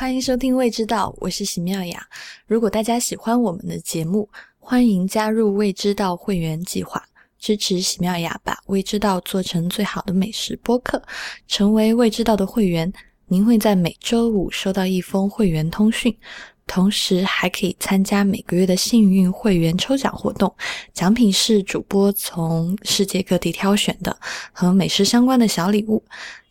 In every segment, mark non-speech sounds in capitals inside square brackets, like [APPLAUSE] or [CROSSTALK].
欢迎收听《未知道》，我是喜妙雅。如果大家喜欢我们的节目，欢迎加入未知道会员计划，支持喜妙雅把未知道做成最好的美食播客。成为未知道的会员，您会在每周五收到一封会员通讯。同时还可以参加每个月的幸运会员抽奖活动，奖品是主播从世界各地挑选的和美食相关的小礼物。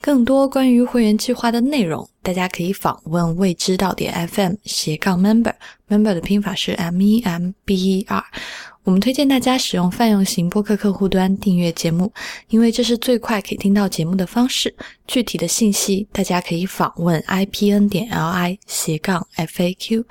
更多关于会员计划的内容，大家可以访问未知到点 FM 斜杠 member，member 的拼法是 M E M B E R。我们推荐大家使用泛用型播客客户端订阅节目，因为这是最快可以听到节目的方式。具体的信息大家可以访问 i p n 点 l i 斜杠 f a q。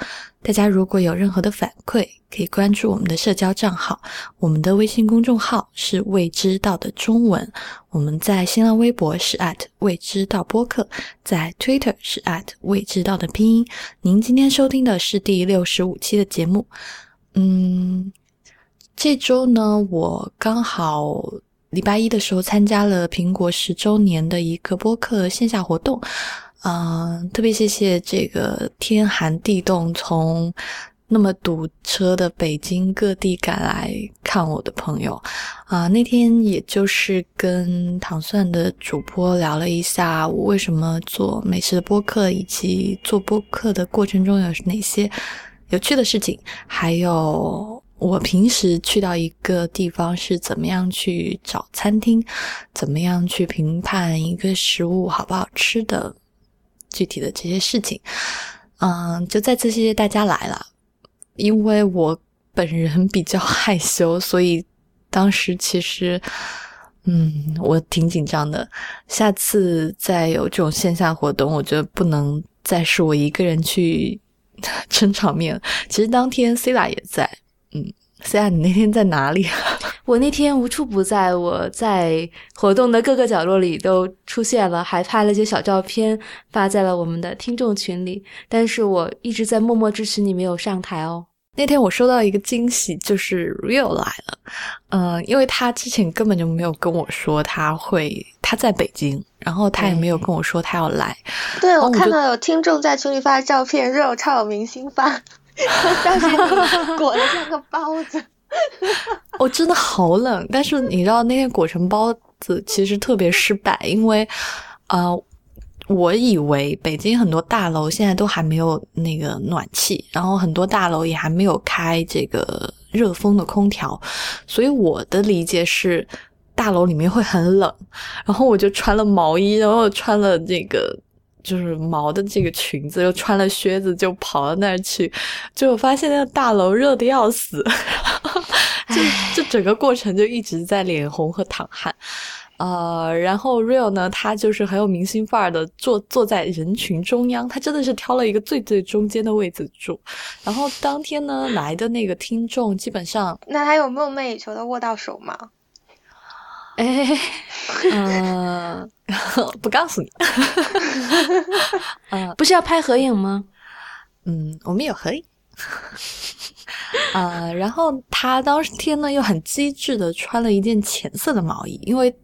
大家如果有任何的反馈，可以关注我们的社交账号。我们的微信公众号是未知道的中文，我们在新浪微博是 at 未知道播客，在 Twitter 是 at 未知道的拼音。您今天收听的是第六十五期的节目，嗯。这周呢，我刚好礼拜一的时候参加了苹果十周年的一个播客线下活动，嗯，特别谢谢这个天寒地冻从那么堵车的北京各地赶来看我的朋友，啊，那天也就是跟糖蒜的主播聊了一下我为什么做美食的播客，以及做播客的过程中有哪些有趣的事情，还有。我平时去到一个地方是怎么样去找餐厅，怎么样去评判一个食物好不好吃的，具体的这些事情，嗯，就再次谢谢大家来了。因为我本人比较害羞，所以当时其实，嗯，我挺紧张的。下次再有这种线下活动，我觉得不能再是我一个人去 [LAUGHS] 撑场面。其实当天 C 拉也在。嗯，思雅，你那天在哪里？[LAUGHS] 我那天无处不在，我在活动的各个角落里都出现了，还拍了些小照片发在了我们的听众群里。但是我一直在默默支持你，没有上台哦。那天我收到一个惊喜，就是 Real 来了。嗯，因为他之前根本就没有跟我说他会他在北京，然后他也没有跟我说他要来。对，我看到有听众在群里发照片，Real 超有明星范。[LAUGHS] 但是裹得像个包子，我 [LAUGHS] 真的好冷。但是你知道那天裹成包子其实特别失败，因为呃，我以为北京很多大楼现在都还没有那个暖气，然后很多大楼也还没有开这个热风的空调，所以我的理解是大楼里面会很冷。然后我就穿了毛衣，然后穿了这个。就是毛的这个裙子，又穿了靴子，就跑到那儿去，就发现那个大楼热的要死，[LAUGHS] 就就整个过程就一直在脸红和淌汗，呃，然后 Real 呢，他就是很有明星范儿的，坐坐在人群中央，他真的是挑了一个最最中间的位置住。然后当天呢来的那个听众，基本上那他有梦寐以求的握到手吗？哎，[LAUGHS] 嗯，不告诉你。[LAUGHS] 嗯，不是要拍合影吗？嗯，我们有合影。[LAUGHS] 呃，然后他当天呢又很机智的穿了一件浅色的毛衣，因为。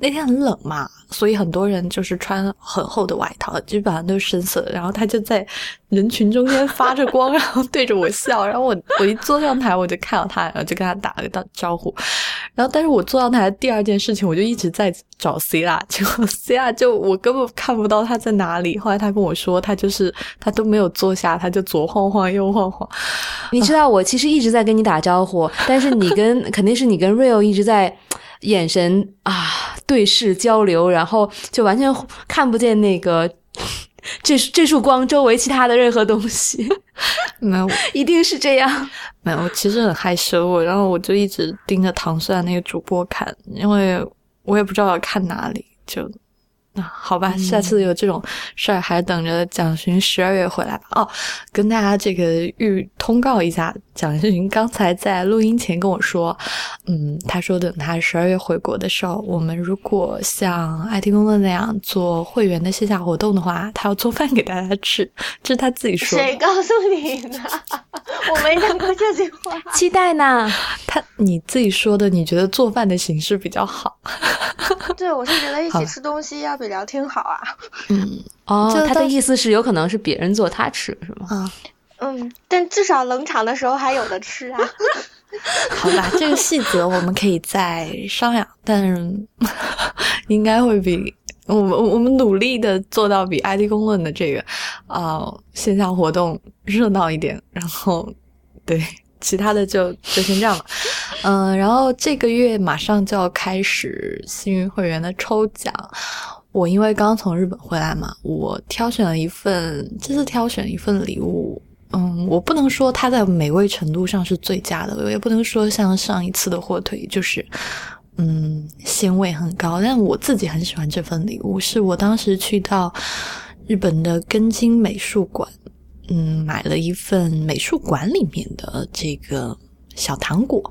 那天很冷嘛，所以很多人就是穿很厚的外套，基本上都是深色的。然后他就在人群中间发着光，然后对着我笑。[LAUGHS] 然后我我一坐上台，我就看到他，然后就跟他打了个招呼。然后，但是我坐上台第二件事情，我就一直在找 C 拉，结果 C 拉就我根本看不到他在哪里。后来他跟我说，他就是他都没有坐下，他就左晃晃右晃晃。你知道，我其实一直在跟你打招呼，但是你跟 [LAUGHS] 肯定是你跟 Real 一直在。眼神啊，对视交流，然后就完全看不见那个这这束光周围其他的任何东西。[LAUGHS] 没有，[LAUGHS] 一定是这样。没有，我其实很害羞，然后我就一直盯着唐蒜那个主播看，因为我也不知道要看哪里，就。好吧，下次有这种事儿，还等着蒋勋十二月回来吧。哦，跟大家这个预通告一下，蒋云刚才在录音前跟我说，嗯，他说等他十二月回国的时候，我们如果像爱听工作那样做会员的线下活动的话，他要做饭给大家吃，[LAUGHS] 这是他自己说。谁告诉你的？[LAUGHS] 我没讲过这句话。[LAUGHS] 期待呢。他你自己说的，你觉得做饭的形式比较好？对，我是觉得一起吃东西要比聊天好啊。嗯哦就，他的意思是有可能是别人做他吃是吗？啊，嗯，嗯但至少冷场的时候还有的吃啊。[LAUGHS] 好吧，这个细则我们可以再商量，但 [LAUGHS] 应该会比我们我们努力的做到比 ID 公论的这个啊、线下活动热闹一点，然后对其他的就就先这样吧。嗯、然后这个月马上就要开始幸运会员的抽奖。我因为刚从日本回来嘛，我挑选了一份，这次挑选一份礼物，嗯，我不能说它在美味程度上是最佳的，我也不能说像上一次的火腿就是，嗯，鲜味很高。但我自己很喜欢这份礼物，是我当时去到日本的根津美术馆，嗯，买了一份美术馆里面的这个小糖果。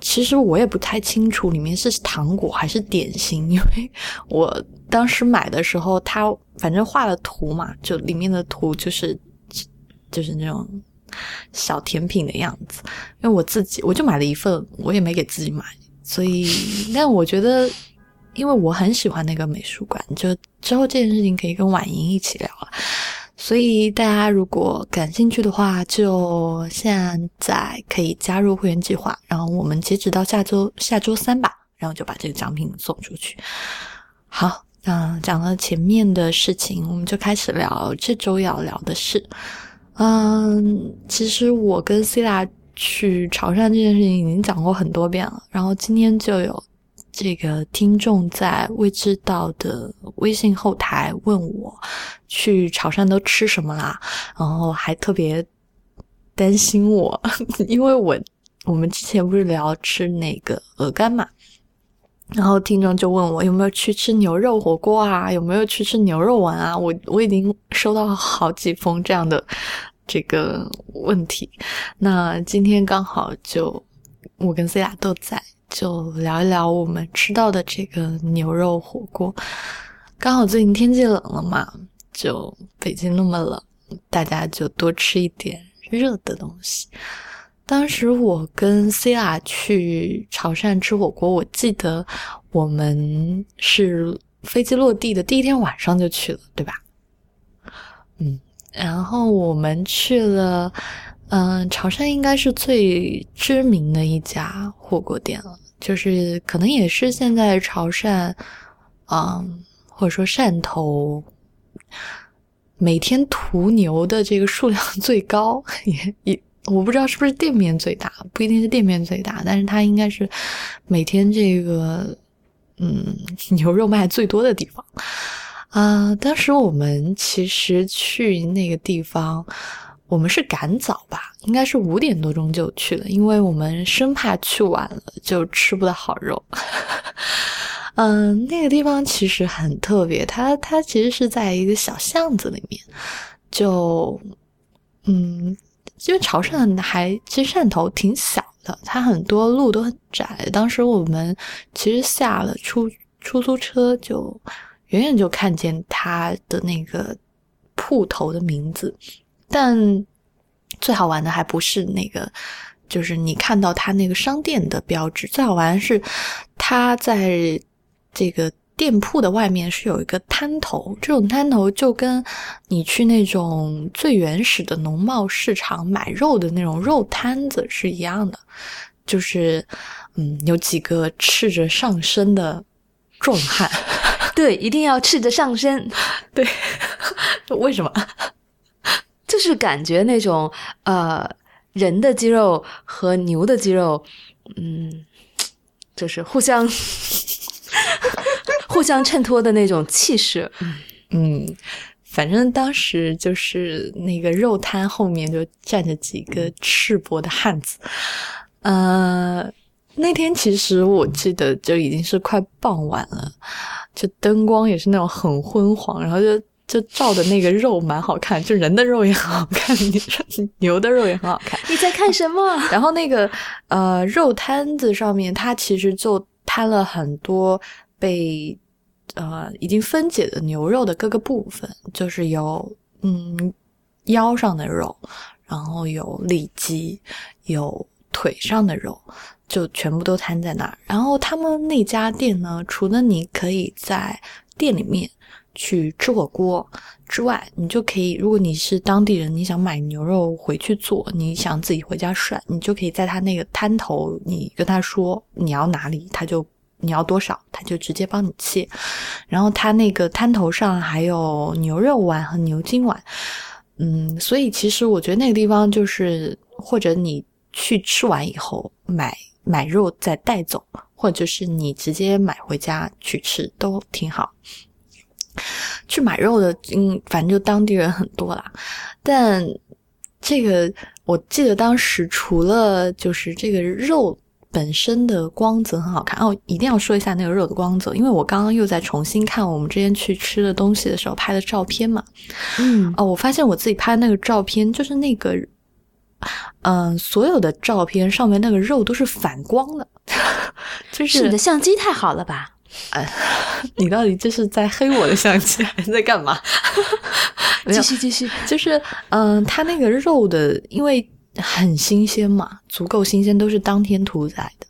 其实我也不太清楚里面是糖果还是点心，因为我当时买的时候，它反正画了图嘛，就里面的图就是就是那种小甜品的样子。因为我自己我就买了一份，我也没给自己买，所以但我觉得，因为我很喜欢那个美术馆，就之后这件事情可以跟婉莹一起聊了。所以大家如果感兴趣的话，就现在可以加入会员计划，然后我们截止到下周下周三吧，然后就把这个奖品送出去。好，那讲了前面的事情，我们就开始聊这周要聊的事。嗯，其实我跟 c 拉去潮汕这件事情已经讲过很多遍了，然后今天就有这个听众在未知道的微信后台问我去潮汕都吃什么啦，然后还特别担心我，[LAUGHS] 因为我我们之前不是聊吃那个鹅肝嘛，然后听众就问我有没有去吃牛肉火锅啊，有没有去吃牛肉丸啊？我我已经收到好几封这样的这个问题。那今天刚好就我跟 C 亚都在，就聊一聊我们吃到的这个牛肉火锅。刚好最近天气冷了嘛，就北京那么冷，大家就多吃一点热的东西。当时我跟 C 亚去潮汕吃火锅，我记得我们是飞机落地的第一天晚上就去了，对吧？嗯，然后我们去了，嗯、潮汕应该是最知名的一家火锅店了，就是可能也是现在潮汕，嗯，或者说汕头。每天屠牛的这个数量 [LAUGHS] 最高，也也我不知道是不是店面最大，不一定是店面最大，但是它应该是每天这个嗯 [LAUGHS] 牛肉卖最多的地方啊、当时我们其实去那个地方，我们是赶早吧，应该是五点多钟就去了，因为我们生怕去晚了就吃不到好肉。嗯，那个地方其实很特别，它它其实是在一个小巷子里面，就嗯，因为潮汕还其实汕头挺小的，它很多路都很窄。当时我们其实下了出出租车，就远远就看见它的那个铺头的名字，但最好玩的还不是那个。就是你看到它那个商店的标志，最好玩是它在这个店铺的外面是有一个摊头，这种摊头就跟你去那种最原始的农贸市场买肉的那种肉摊子是一样的，就是嗯，有几个赤着上身的壮汉，[LAUGHS] 对，一定要赤着上身，对，[LAUGHS] 为什么？[LAUGHS] 就是感觉那种呃人的肌肉和牛的肌肉，嗯，就是互相互相衬托的那种气势。嗯，反正当时就是那个肉摊后面就站着几个赤膊的汉子，呃，那天其实我记得就已经是快傍晚了，就灯光也是那种很昏黄，然后就就照的那个肉蛮好看，就人的肉也很好看，牛的肉也很好看，你在看什么？[LAUGHS] 然后那个呃肉摊子上面，它其实就摊了很多被呃已经分解的牛肉的各个部分，就是有嗯腰上的肉，然后有里脊，有腿上的肉，就全部都摊在那儿。然后他们那家店呢，除了你可以在店里面去吃火锅之外，你就可以，如果你是当地人，你想买牛肉回去做，你想自己回家涮，你就可以在他那个摊头，你跟他说你要哪里，他就你要多少，他就直接帮你切。然后他那个摊头上还有牛肉丸和牛筋丸，嗯，所以其实我觉得那个地方就是，或者你去吃完以后买买肉再带走，或者就是你直接买回家去吃都挺好。去买肉的，嗯，反正就当地人很多啦。但这个我记得当时除了就是这个肉本身的光泽很好看哦，一定要说一下那个肉的光泽，因为我刚刚又在重新看我们之前去吃的东西的时候拍的照片嘛。嗯哦，我发现我自己拍的那个照片，就是那个，嗯、所有的照片上面那个肉都是反光的，[LAUGHS] 就是你的相机太好了吧？[LAUGHS] 你到底这是在黑我的相机，还是在干嘛？[LAUGHS] 继续继续，就是嗯、它那个肉的，因为很新鲜嘛，足够新鲜，都是当天屠宰的，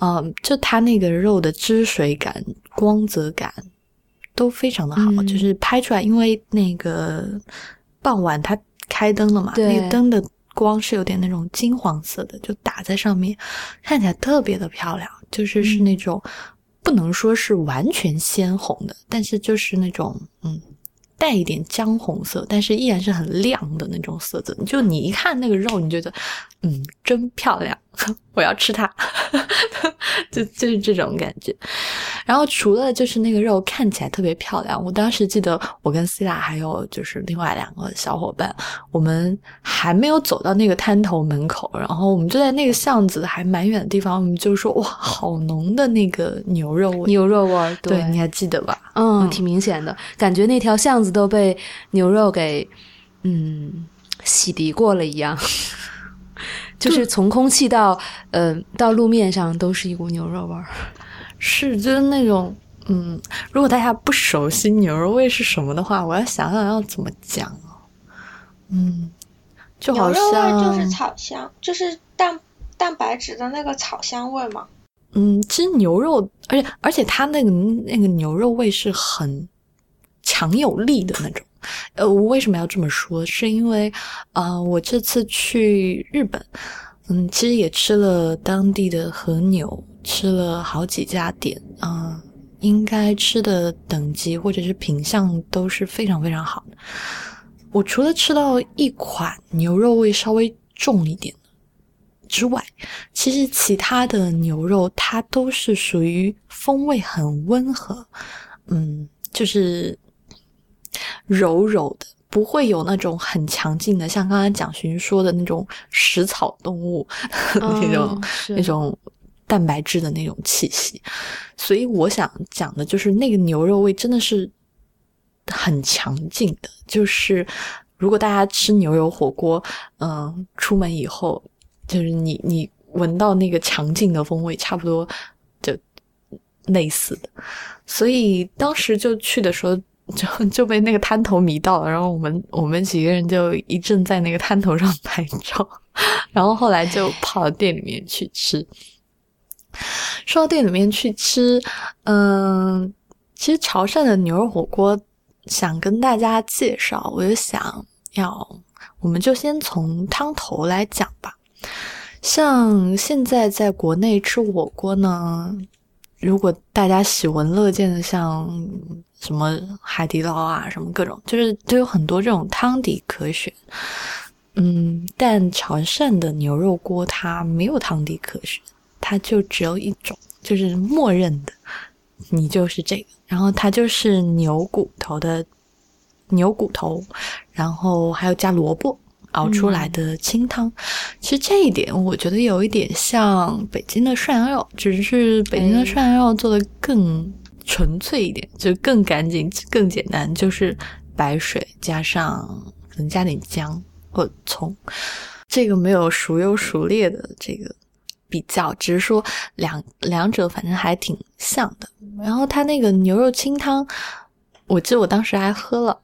嗯、就它那个肉的汁水感、光泽感都非常的好，嗯。就是拍出来，因为那个傍晚它开灯了嘛，那个灯的光是有点那种金黄色的，就打在上面，看起来特别的漂亮，就是是那种。不能说是完全鲜红的，但是就是那种嗯，带一点姜红色，但是依然是很亮的那种色泽。就你一看那个肉，你觉得嗯，真漂亮，[LAUGHS] 我要吃它，[LAUGHS] 就就是这种感觉。然后除了就是那个肉看起来特别漂亮，我当时记得我跟希拉还有就是另外两个小伙伴，我们还没有走到那个摊头门口，然后我们就在那个巷子还蛮远的地方，我们就说哇，好浓的那个牛肉味。牛肉味儿，对，你还记得吧？嗯，挺明显的，感觉那条巷子都被牛肉给嗯洗涤过了一样，就是从空气到呃到路面上都是一股牛肉味儿。是，就是那种，嗯，如果大家不熟悉牛肉味是什么的话，我要想想要怎么讲哦。嗯，就好牛肉味像，就是草香，就是蛋蛋白质的那个草香味嘛。嗯，其实牛肉，而且而且它那个那个牛肉味是很强有力的那种。呃，我为什么要这么说？是因为，呃，我这次去日本，嗯，其实也吃了当地的和牛，吃了好几家店，嗯、应该吃的等级或者是品相都是非常非常好的。我除了吃到一款牛肉味稍微重一点之外，其实其他的牛肉它都是属于风味很温和，嗯，就是柔柔的，不会有那种很强劲的，像刚才蒋勋说的那种食草动物 [LAUGHS] 那种、那种蛋白质的那种气息。所以我想讲的就是那个牛肉味真的是很强劲的，就是如果大家吃牛油火锅，嗯、出门以后就是你你闻到那个强劲的风味，差不多就类似的。所以当时就去的时候。[LAUGHS] 就 [LAUGHS] 就被那个摊头迷到了，然后我们我们几个人就一阵在那个摊头上拍照，然后后来就跑到店里面去吃。说到店里面去吃，嗯，其实潮汕的牛肉火锅想跟大家介绍，我就想要，我们就先从汤头来讲吧。像现在在国内吃火锅呢，如果大家喜闻乐见的，像什么海底捞啊，什么各种，就是都有很多这种汤底可选。嗯，但潮汕的牛肉锅它没有汤底可选，它就只有一种，就是默认的，你就是这个，然后它就是牛骨头的牛骨头，然后还有加萝卜熬出来的清汤。其实这一点我觉得有一点像北京的涮羊肉，只是北京的涮羊肉做的更纯粹一点，就更干净、更简单，就是白水加上可能加点姜或葱，这个没有孰优孰劣的这个比较，只是说两两者反正还挺像的。然后它那个牛肉清汤，我记得我当时还喝了，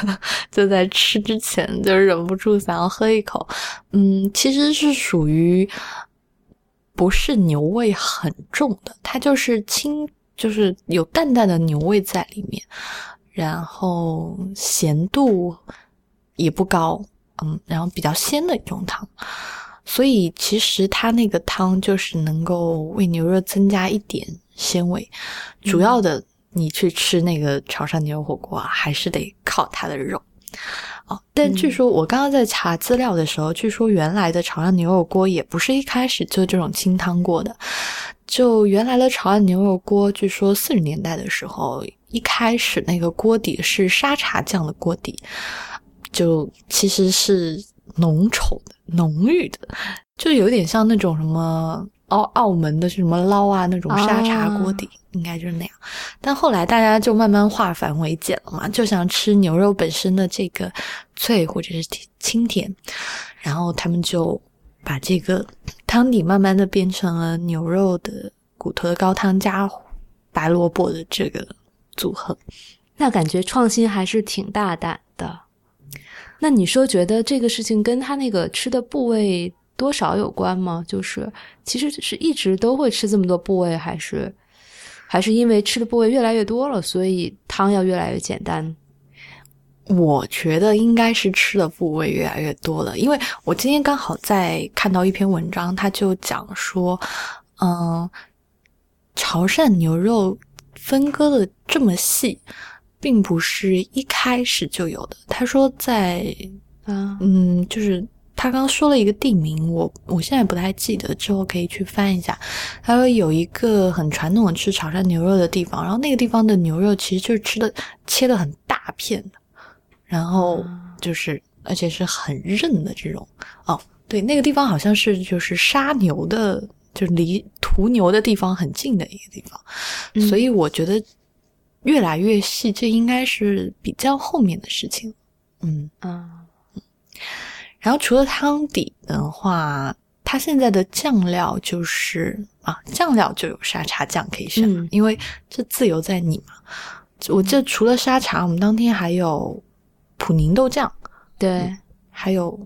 [LAUGHS] 就在吃之前就忍不住想要喝一口。嗯，其实是属于不是牛味很重的，它就是清，就是有淡淡的牛味在里面，然后咸度也不高，嗯，然后比较鲜的一种汤。所以其实它那个汤就是能够为牛肉增加一点鲜味，主要的。你去吃那个潮汕牛肉火锅啊，还是得靠它的肉哦。但据说我刚刚在查资料的时候，据说原来的潮汕牛肉锅也不是一开始就这种清汤锅的。就原来的潮汕牛肉锅，据说四十年代的时候，一开始那个锅底是沙茶酱的锅底，就其实是浓稠的、浓郁的，就有点像那种什么。澳澳门的是什么捞啊那种沙茶锅底，应该就是那样。但后来大家就慢慢化繁为简了嘛，就想吃牛肉本身的这个脆或者是清甜，然后他们就把这个汤底慢慢的变成了牛肉的骨头的高汤加白萝卜的这个组合。那感觉创新还是挺大胆的。那你说觉得这个事情跟他那个吃的部位？多少有关吗？就是其实是一直都会吃这么多部位，还是还是因为吃的部位越来越多了，所以汤要越来越简单？我觉得应该是吃的部位越来越多了，因为我今天刚好在看到一篇文章，他就讲说，嗯，潮汕牛肉分割的这么细，并不是一开始就有的。他说在，嗯，就是。他刚说了一个地名，我我现在不太记得，之后可以去翻一下。他说有一个很传统的吃潮汕牛肉的地方，然后那个地方的牛肉其实就是吃的切的很大片的，然后就是而且是很韧的这种。哦，对，那个地方好像是就是杀牛的，就离屠牛的地方很近的一个地方，所以我觉得越来越细，这应该是比较后面的事情。嗯啊。然后除了汤底的话，它现在的酱料就是啊，酱料就有沙茶酱可以选，因为这自由在你嘛。我这除了沙茶，我们当天还有普宁豆酱，对，还有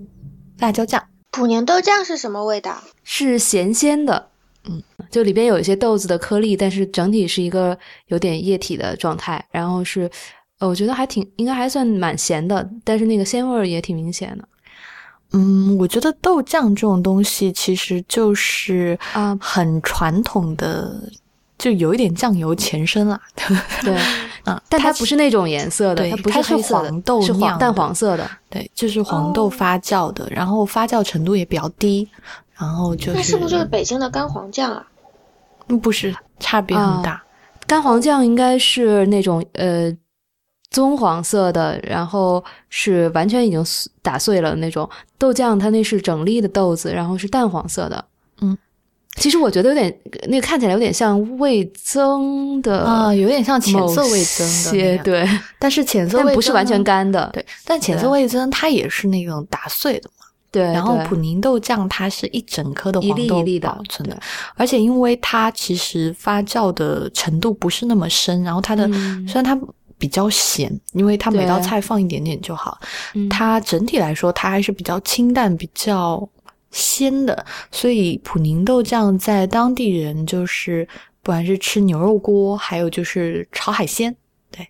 辣椒酱。普宁豆酱是什么味道？是咸鲜的，嗯，就里边有一些豆子的颗粒，但是整体是一个有点液体的状态。然后是，呃，我觉得还挺应该还算蛮咸的，但是那个鲜味儿也挺明显的。嗯，我觉得豆酱这种东西其实就是啊，很传统的，就有一点酱油前身啦。对，[LAUGHS] 啊，但它不是那种颜色的，它不是黑色的，黄豆是黄淡黄色的。对，就是黄豆发酵的，然后发酵程度也比较低，然后就是那是不是就是北京的干黄酱啊？嗯，不是，差别很大。干黄酱应该是那种呃。棕黄色的，然后是完全已经打碎了那种豆酱，它那是整粒的豆子，然后是淡黄色的。嗯，其实我觉得有点那个看起来有点像味增的啊，有点像浅色味增的，对。但是浅色味不是完全干的，对。但浅色味增它也是那种打碎的嘛，对。然后普宁豆酱它是一整颗的黄豆保存的，而且因为它其实发酵的程度不是那么深，然后它的虽然它。比较咸，因为它每道菜放一点点就好。它整体来说，它还是比较清淡、比较鲜的。所以普宁豆酱在当地人就是不管是吃牛肉锅，还有就是炒海鲜，对，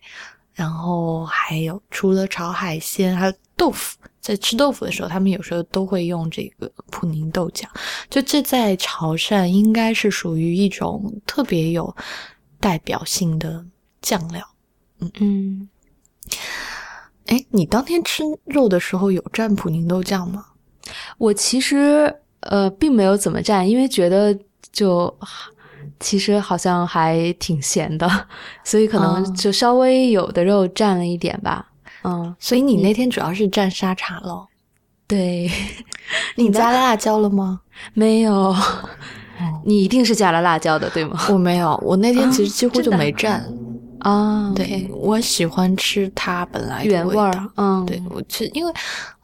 然后还有除了炒海鲜，还有豆腐，在吃豆腐的时候，他们有时候都会用这个普宁豆酱。就这在潮汕应该是属于一种特别有代表性的酱料。嗯嗯，哎，你当天吃肉的时候有蘸普宁豆酱吗？我其实呃并没有怎么蘸，因为觉得就其实好像还挺咸的，所以可能就稍微有的肉蘸了一点吧。嗯，所以你那天主要是蘸沙茶喽。对，[LAUGHS] 你加了辣椒了吗？没有，[LAUGHS] 你一定是加了辣椒的，对吗？我没有，我那天其实 [LAUGHS] 几乎就没蘸。啊，对我喜欢吃它本来原味儿，嗯，对我吃，因为，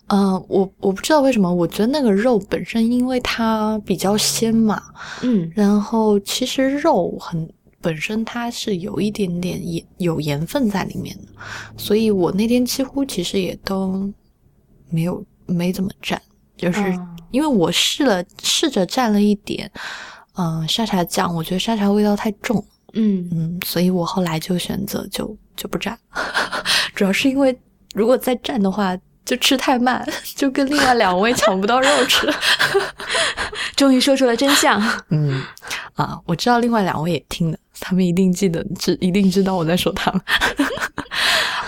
呃，我我不知道为什么，我觉得那个肉本身因为它比较鲜嘛，嗯，然后其实肉很本身它是有一点点盐有盐分在里面的，所以我那天几乎其实也都没有没怎么蘸，就是嗯。因为我试了试着蘸了一点，嗯、沙茶酱，我觉得沙茶味道太重，嗯嗯，所以我后来就选择就就不蘸，[LAUGHS] 主要是因为如果再蘸的话。就吃太慢，就跟另外两位抢不到肉吃。[LAUGHS] 终于说出了真相。嗯，[LAUGHS] 啊，我知道另外两位也听了，他们一定记得，知一定知道我在说他们。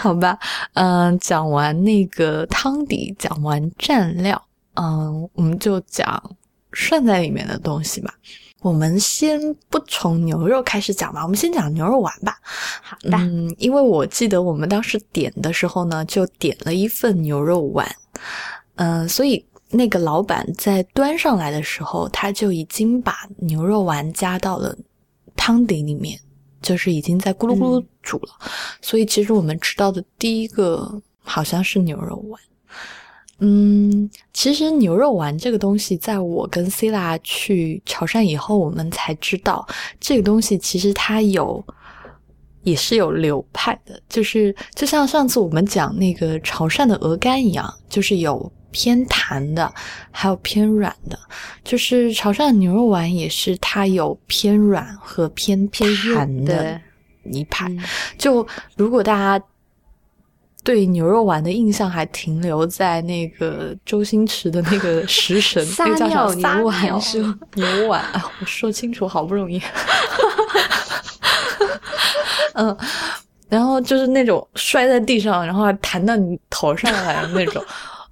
好吧，嗯、讲完那个汤底，讲完蘸料，嗯、我们就讲涮在里面的东西吧。我们先不从牛肉开始讲吧，我们先讲牛肉丸吧。好的，嗯，因为我记得我们当时点的时候呢，就点了一份牛肉丸，嗯、所以那个老板在端上来的时候，他就已经把牛肉丸加到了汤底里面，就是已经在咕噜咕噜煮了。所以其实我们吃到的第一个好像是牛肉丸。嗯，其实牛肉丸这个东西，在我跟 c i l a 去潮汕以后，我们才知道这个东西其实它有也是有流派的，就是就像上次我们讲那个潮汕的鹅肝一样，就是有偏弹的，还有偏软的。就是潮汕的牛肉丸也是它有偏软和偏偏弹硬的一派。嗯就如果大家对牛肉丸的印象还停留在那个周星驰的那个食神，[LAUGHS] 那个叫什么牛丸是吗 [LAUGHS] 牛丸啊，我说清楚，好不容易。[LAUGHS] 嗯，然后就是那种摔在地上，然后还弹到你头上来的那种，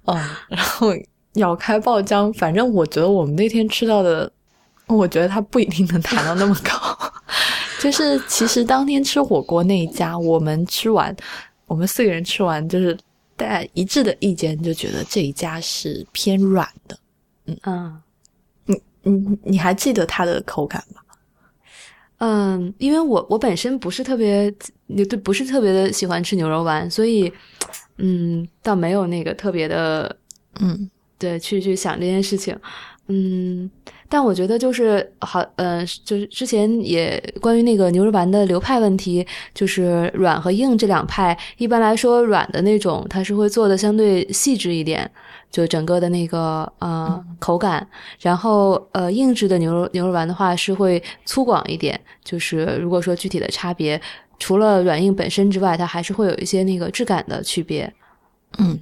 嗯，然后咬开爆浆，反正我觉得我们那天吃到的，我觉得它不一定能弹到那么高。就是其实当天吃火锅那一家，我们吃完，我们四个人吃完，就是大家一致的意见，就觉得这一家是偏软的。嗯嗯你你你还记得它的口感吗？嗯，因为我我本身不是特别，也对，不是特别的喜欢吃牛肉丸，所以嗯，倒没有那个特别的嗯对去去想这件事情。嗯，但我觉得就是好，呃，就是之前也关于那个牛肉丸的流派问题，就是软和硬这两派，一般来说软的那种，它是会做的相对细致一点，就整个的那个呃口感，然后呃硬质的牛肉牛肉丸的话是会粗犷一点，就是如果说具体的差别，除了软硬本身之外，它还是会有一些那个质感的区别。嗯，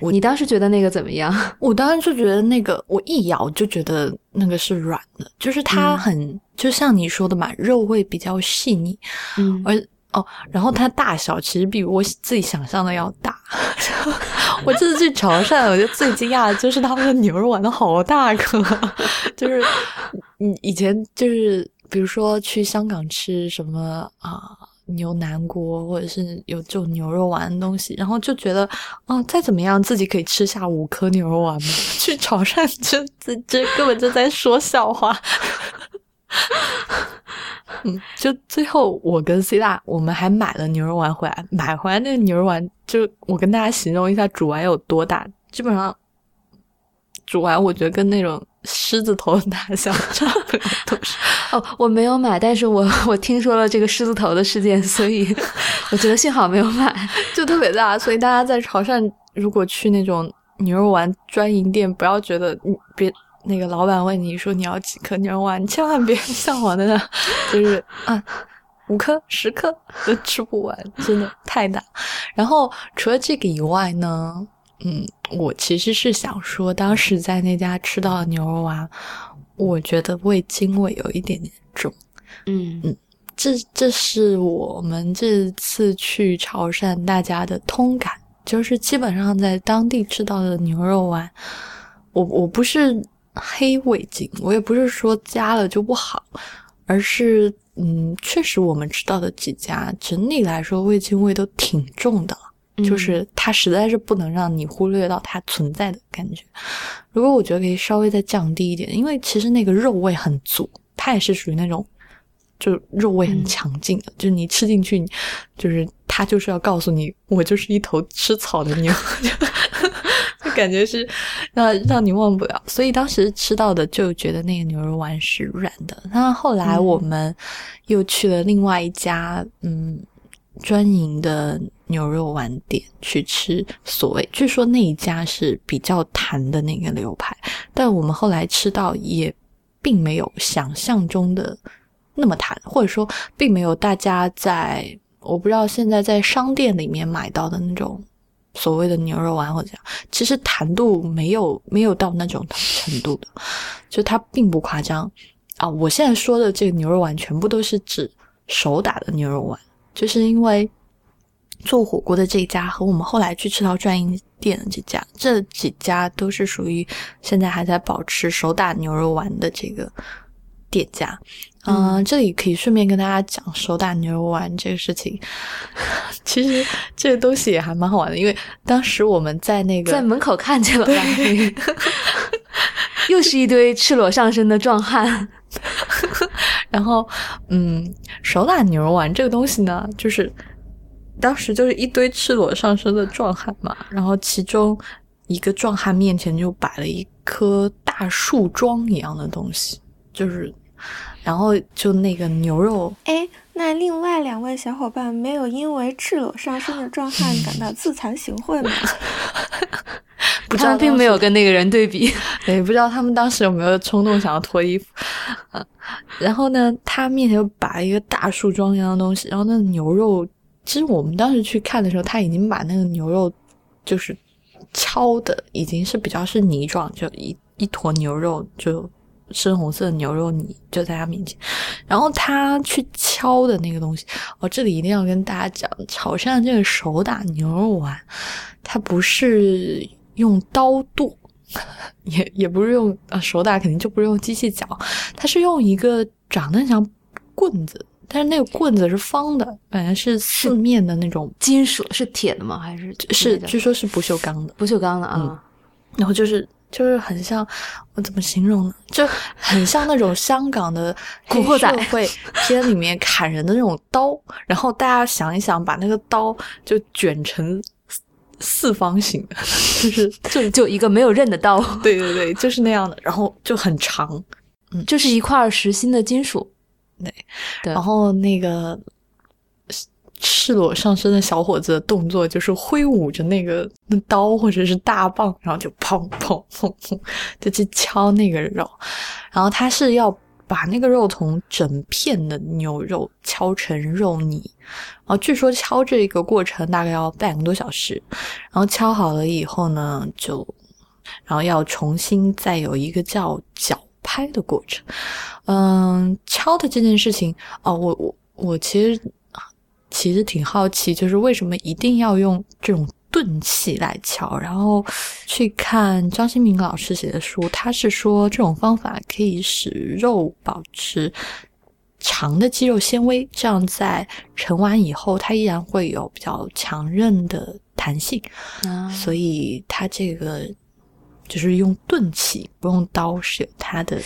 我你当时觉得那个怎么样？[LAUGHS] 我当时就觉得那个，我一咬就觉得那个是软的，就是它嗯很，就像你说的嘛，肉会比较细腻，嗯而哦，然后它大小其实比我自己想象的要大。[LAUGHS] 我这次去潮汕，我觉得最惊讶的就是他们的牛肉丸都好大个，[LAUGHS] 就是你以前就是比如说去香港吃什么啊。牛腩锅，或者是有这种牛肉丸的东西，然后就觉得，哦，再怎么样自己可以吃下五颗牛肉丸吗？去潮汕这这这根本就在说笑话。嗯，就最后我跟 C 大我们还买了牛肉丸回来，买回来那个牛肉丸，就我跟大家形容一下煮完有多大，基本上煮完我觉得跟那种狮子头大小 [LAUGHS] 差不多。[LAUGHS] 哦，我没有买，但是我我听说了这个狮子头的事件，所以我觉得幸好没有买。[LAUGHS] 就特别大，所以大家在潮汕如果去那种牛肉丸专营店，不要觉得别那个老板问你说你要几颗牛肉丸，你千万别 [LAUGHS] 像我那样，就是啊五颗十颗都吃不完，真的太大。然后除了这个以外呢，嗯，我其实是想说，当时在那家吃到牛肉丸，我觉得味精味有一点点重。嗯嗯这这是我们这次去潮汕大家的通感，就是基本上在当地吃到的牛肉丸，我我不是黑味精，我也不是说加了就不好，而是嗯，确实我们吃到的几家整体来说味精味都挺重的，就是它实在是不能让你忽略到它存在的感觉。如果我觉得可以稍微再降低一点，因为其实那个肉味很足，它也是属于那种。就肉味很强劲的，就是你吃进去，就是它就是要告诉你，我就是一头吃草的牛，就 [LAUGHS] 就感觉是，让让你忘不了。所以当时吃到的就觉得那个牛肉丸是软的。那后来我们又去了另外一家嗯专营的牛肉丸店去吃，所谓据说那一家是比较弹的那个牛排，但我们后来吃到也并没有想象中的那么弹，或者说并没有大家在。我不知道现在在商店里面买到的那种所谓的牛肉丸或者这样，其实弹度没有没有到那种程度的，就它并不夸张啊。我现在说的这个牛肉丸全部都是指手打的牛肉丸，就是因为做火锅的这家和我们后来去吃到专营店的这家，这几家都是属于现在还在保持手打牛肉丸的这个店家。嗯，这里可以顺便跟大家讲手打牛肉丸这个事情。[LAUGHS] 其实这个东西也还蛮好玩的，因为当时我们在那个在门口看见了，[LAUGHS] 又是一堆赤裸上身的壮汉。[LAUGHS] 然后，嗯，手打牛肉丸这个东西呢，就是当时就是一堆赤裸上身的壮汉嘛，然后其中一个壮汉面前就摆了一棵大树桩一样的东西，就是。然后就那个牛肉，哎，那另外两位小伙伴没有因为赤裸上身的壮汉感到自惭形秽吗？[LAUGHS] 不知道并没有跟那个人对比，[LAUGHS] 也不知道他们当时有没有冲动想要脱衣服。嗯，[LAUGHS] 然后呢，他面前摆一个大树桩一样的东西，然后那牛肉，其实我们当时去看的时候，他已经把那个牛肉就是敲的已经是比较是泥状，就一一坨牛肉就。深红色的牛肉泥就在他面前，然后他去敲的那个东西，哦，这里一定要跟大家讲，潮汕这个手打牛肉丸，它不是用刀剁，[LAUGHS] 也也不是用啊手打，肯定就不是用机器搅，它是用一个长得像棍子，但是那个棍子是方的，反正是四面的那种金属，是铁的吗？还是是？据说是不锈钢的，不锈钢的啊，然后就是。就是很像，我怎么形容呢？就很像那种香港的 [LAUGHS] 古惑仔会片里面砍人的那种刀。然后大家想一想，把那个刀就卷成四方形的，[LAUGHS] 就是就 [LAUGHS] 就一个没有刃的刀。对对对，就是那样的。然后就很长，嗯，就是一块实心的金属。对，然后那个。赤裸上身的小伙子的动作就是挥舞着那个那刀或者是大棒，然后就砰砰砰砰就去敲那个肉，然后他是要把那个肉从整片的牛肉敲成肉泥，然后据说敲这个过程大概要半个多小时，然后敲好了以后呢，就然后要重新再有一个叫绞拍的过程，嗯，敲的这件事情哦，我我我其实。其实挺好奇，就是为什么一定要用这种钝器来敲？然后去看张新明老师写的书，他是说这种方法可以使肉保持长的肌肉纤维，这样在盛完以后，它依然会有比较强韧的弹性。所以它这个就是用钝器，不用刀，是有它的。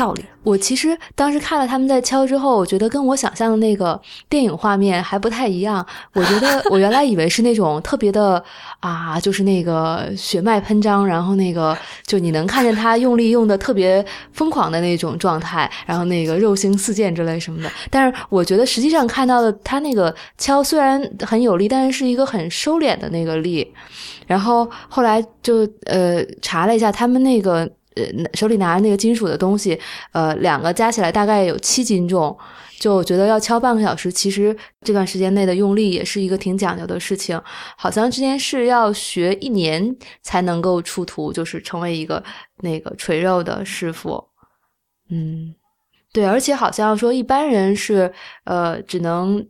道理，我其实当时看了他们在敲之后，我觉得跟我想象的那个电影画面还不太一样。我觉得 [LAUGHS] 我原来以为是那种特别的啊，就是那个血脉喷张，然后那个就你能看见他用力用的特别疯狂的那种状态，然后那个肉星四溅之类什么的。但是我觉得实际上看到的他那个敲虽然很有力，但是是一个很收敛的那个力。然后后来就呃查了一下他们那个。手里拿着那个金属的东西，呃，两个加起来大概有七斤重，就觉得要敲半个小时。其实这段时间内的用力也是一个挺讲究的事情。好像这件事要学一年才能够出徒，就是成为一个那个锤肉的师傅。嗯，对，而且好像说一般人是呃只能。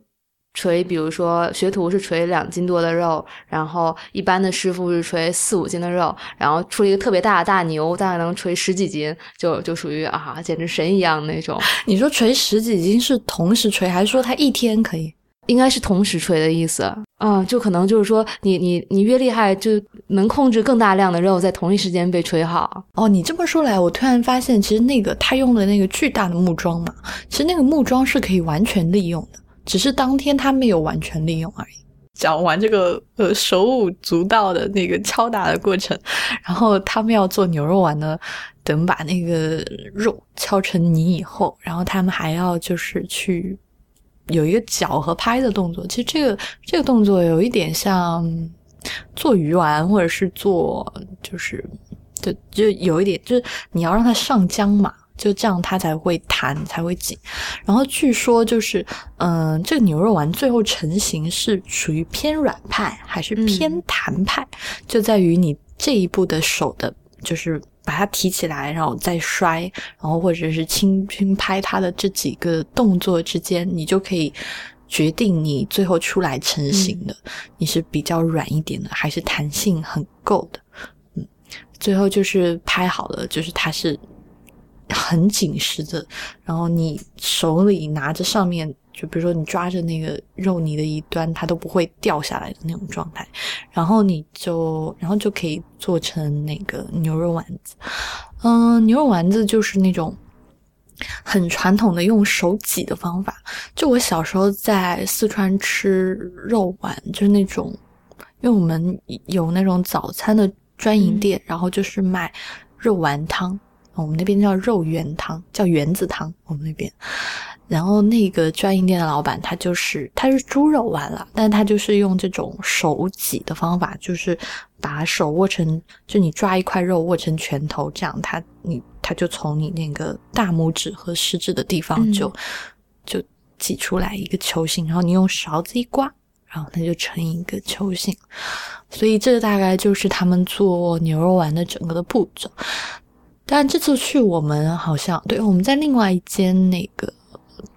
锤，比如说学徒是锤两斤多的肉，然后一般的师傅是锤四五斤的肉，然后出一个特别大的大牛，大概能锤十几斤，就就属于啊，简直神一样那种。你说锤十几斤是同时锤，还是说他一天可以？应该是同时锤的意思。嗯，就可能就是说你你你越厉害，就能控制更大量的肉在同一时间被锤好。哦，你这么说来，我突然发现，其实那个他用的那个巨大的木桩嘛，其实那个木桩是可以完全利用的。只是当天他没有完全利用而已。讲完这个呃手舞足蹈的那个敲打的过程，然后他们要做牛肉丸呢，等把那个肉敲成泥以后，然后他们还要就是去有一个搅和拍的动作。其实这个这个动作有一点像做鱼丸，或者是做就是就就有一点就是你要让它上浆嘛。就这样，它才会弹，才会紧。然后据说就是，嗯，这个牛肉丸最后成型是属于偏软派还是偏弹派，就在于你这一步的手的，就是把它提起来，然后再摔，然后或者是轻轻拍它的这几个动作之间，你就可以决定你最后出来成型的，你是比较软一点的，还是弹性很够的。嗯，最后就是拍好了，就是它是。很紧实的，然后你手里拿着上面，就比如说你抓着那个肉泥的一端，它都不会掉下来的那种状态，然后你就，然后就可以做成那个牛肉丸子。嗯，牛肉丸子就是那种很传统的用手挤的方法。就我小时候在四川吃肉丸，就是那种，因为我们有那种早餐的专营店，然后就是卖肉丸汤。我们那边叫肉圆汤，叫圆子汤。我们那边，然后那个专营店的老板，他就是他是猪肉丸了，但他就是用这种手挤的方法，就是把手握成，就你抓一块肉握成拳头这样，他你他就从你那个大拇指和食指的地方就就挤出来一个球形，然后你用勺子一刮，然后它就成一个球形。所以这个大概就是他们做牛肉丸的整个的步骤。但这次去我们好像对我们在另外一间那个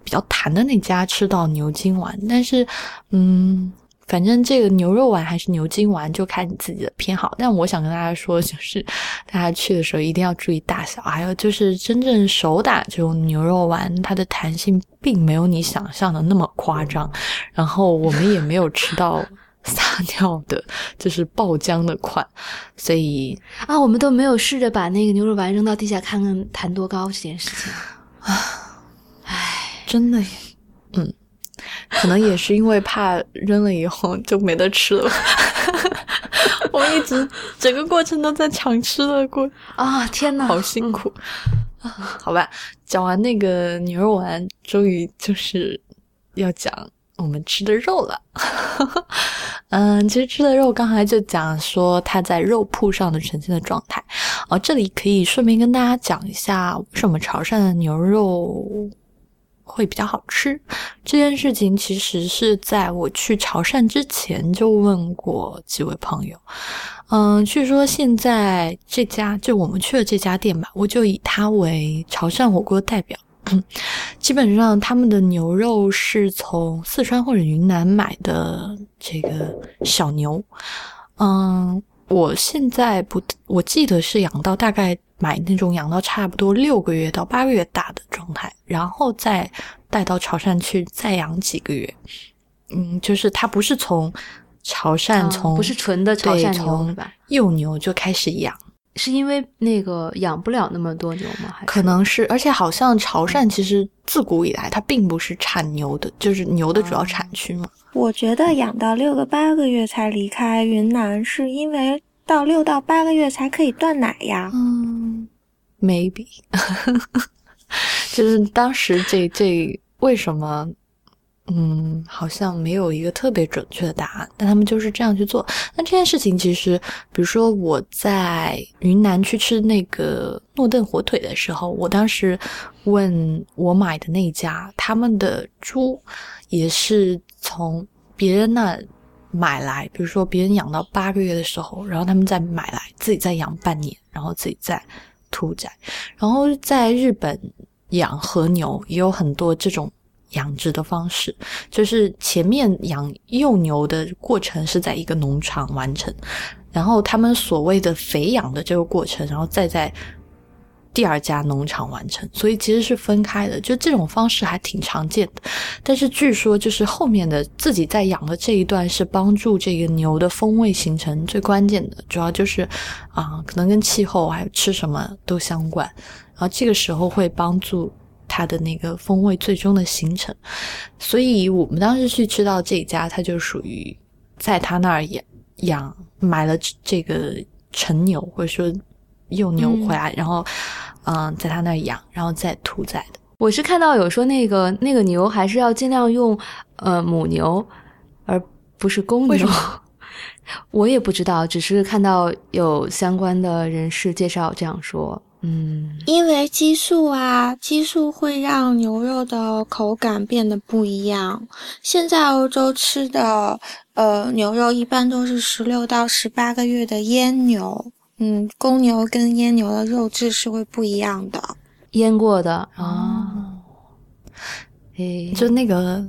比较弹的那家吃到牛筋丸，但是嗯，反正这个牛肉丸还是牛筋丸就看你自己的偏好。但我想跟大家说，就是 [LAUGHS] 大家去的时候一定要注意大小，还有就是真正手打这种牛肉丸，它的弹性并没有你想象的那么夸张。然后我们也没有吃到。撒 [LAUGHS] 尿的，就是爆浆的款，所以啊，我们都没有试着把那个牛肉丸扔到地下看看弹多高这件事情啊，唉，真的，嗯，可能也是因为怕扔了以后就没得吃了，[LAUGHS] 我们一直整个过程都在抢吃的过啊，天呐，好辛苦啊，好吧，讲完那个牛肉丸，终于就是要讲。我们吃的肉了，[LAUGHS] 嗯，其实吃的肉刚才就讲说它在肉铺上的呈现的状态，哦，这里可以顺便跟大家讲一下为什么潮汕的牛肉会比较好吃。这件事情，其实是在我去潮汕之前就问过几位朋友，嗯，据说现在这家就我们去的这家店吧，我就以它为潮汕火锅代表。基本上他们的牛肉是从四川或者云南买的这个小牛，嗯，我现在不，我记得是养到大概买那种养到差不多六个月到八个月大的状态，然后再带到潮汕去再养几个月。嗯，就是它不是从潮汕从不是纯的潮汕牛是吧？幼牛就开始养。是因为那个养不了那么多牛吗？还可能是，而且好像潮汕其实自古以来它并不是产牛的，就是牛的主要产区嘛。我觉得养到六个八个月才离开云南，是因为到六到八个月才可以断奶呀。嗯，maybe，[LAUGHS] 就是当时这这为什么？嗯，好像没有一个特别准确的答案，但他们就是这样去做。那这件事情其实，比如说我在云南去吃那个诺顿火腿的时候，我当时问我买的那家，他们的猪也是从别人那买来，比如说别人养到八个月的时候，然后他们再买来自己再养半年，然后自己再屠宰。然后在日本养和牛也有很多这种。养殖的方式就是前面养幼牛的过程是在一个农场完成，然后他们所谓的肥养的这个过程，然后再在第二家农场完成，所以其实是分开的。就这种方式还挺常见的，但是据说就是后面的自己在养的这一段是帮助这个牛的风味形成最关键的，主要就是啊，可能跟气候还有吃什么都相关，然后这个时候会帮助。它的那个风味最终的形成，所以我们当时去吃到这家，它就属于在他那儿养养买了这个成牛或者说幼牛回来，然后嗯、在他那儿养，然后再屠宰的。我是看到有说那个那个牛还是要尽量用呃母牛，而不是公牛。[LAUGHS] 我也不知道，只是看到有相关的人士介绍这样说。嗯，因为激素啊，激素会让牛肉的口感变得不一样。现在欧洲吃的呃牛肉一般都是十六到十八个月的阉牛，嗯，公牛跟阉牛的肉质是会不一样的。腌过的哦啊，诶，就那个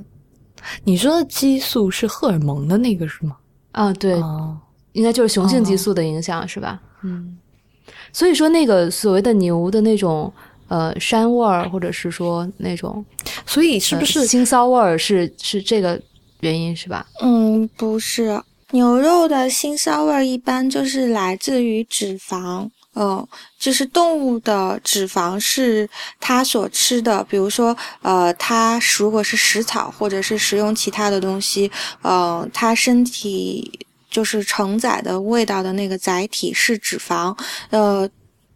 你说的激素是荷尔蒙的那个是吗？啊，对，哦，应该就是雄性激素的影响、是吧？嗯，所以说那个所谓的牛的那种呃膻味儿，或者是说那种所以是不呃是腥骚味儿，是是这个原因是吧？嗯，不是，牛肉的腥骚味儿一般就是来自于脂肪。嗯，就是动物的脂肪是它所吃的，比如说，呃，它如果是食草或者是食用其他的东西，呃，它身体就是承载的味道的那个载体是脂肪，呃。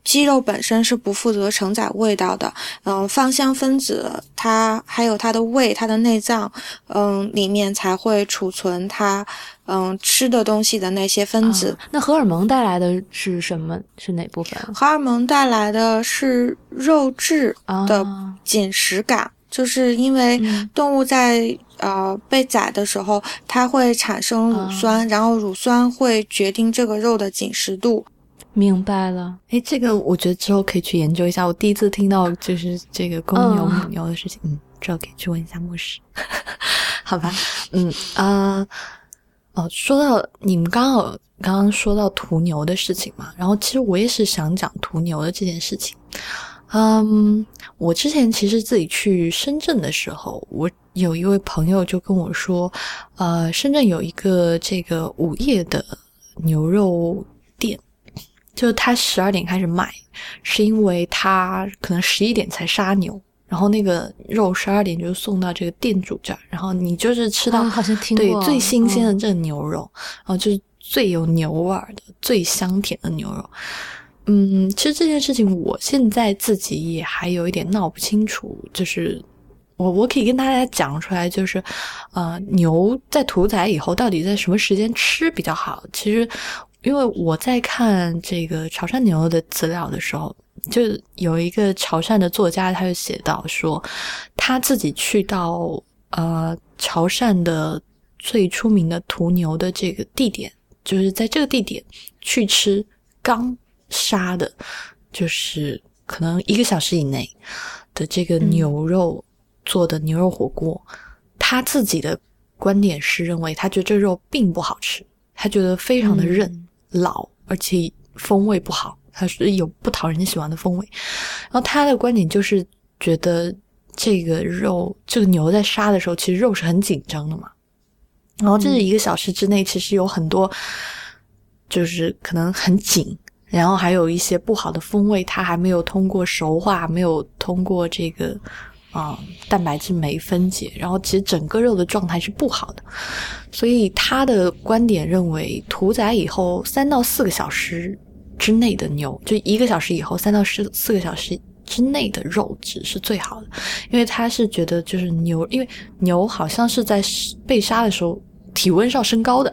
肌肉本身是不负责承载味道的，嗯、芳香分子它还有它的胃、它的内脏，嗯，里面才会储存它，嗯，吃的东西的那些分子。啊那荷尔蒙带来的是什么？是哪部分荷尔蒙带来的是肉质啊？的紧实感，就是因为嗯动物在、呃被宰的时候，它会产生乳酸，然后乳酸会决定这个肉的紧实度。明白了。哎，这个我觉得之后可以去研究一下。我第一次听到就是这个公牛、嗯母牛的事情，嗯，之后可以去问一下牧师，[LAUGHS] 好吧？嗯啊、哦，说到你们刚好刚刚说到屠牛的事情嘛，然后其实我也是想讲屠牛的这件事情。嗯，我之前其实自己去深圳的时候，我有一位朋友就跟我说，呃，深圳有一个这个午夜的牛肉店。就是他十二点开始卖，是因为他可能十一点才杀牛，然后那个肉十二点就送到这个店主这儿，然后你就是吃到、啊好像听过对最新鲜的嗯这个牛肉，然后就是最有牛味儿的、最香甜的牛肉。嗯，其实这件事情我现在自己也还有一点闹不清楚，就是我我可以跟大家讲出来，就是呃，牛在屠宰以后到底在什么时间吃比较好？其实，因为我在看这个潮汕牛的资料的时候，就有一个潮汕的作家，他就写到说，他自己去到呃潮汕的最出名的屠牛的这个地点，就是在这个地点去吃刚杀的，就是可能一个小时以内的这个牛肉做的牛肉火锅，他自己的观点是认为，他觉得这肉并不好吃，他觉得非常的韧、老，而且风味不好，他是有不讨人喜欢的风味。然后他的观点就是觉得这个肉，这个牛在杀的时候，其实肉是很紧张的嘛。然后这是一个小时之内，其实有很多就是可能很紧，然后还有一些不好的风味，它还没有通过熟化，没有通过这个啊、蛋白质酶分解，然后其实整个肉的状态是不好的。所以他的观点认为，屠宰以后三到四个小时之内的牛，就一个小时以后三到四四个小时之内的肉质是最好的，因为他是觉得就是牛，因为牛好像是在被杀的时候体温是要升高的。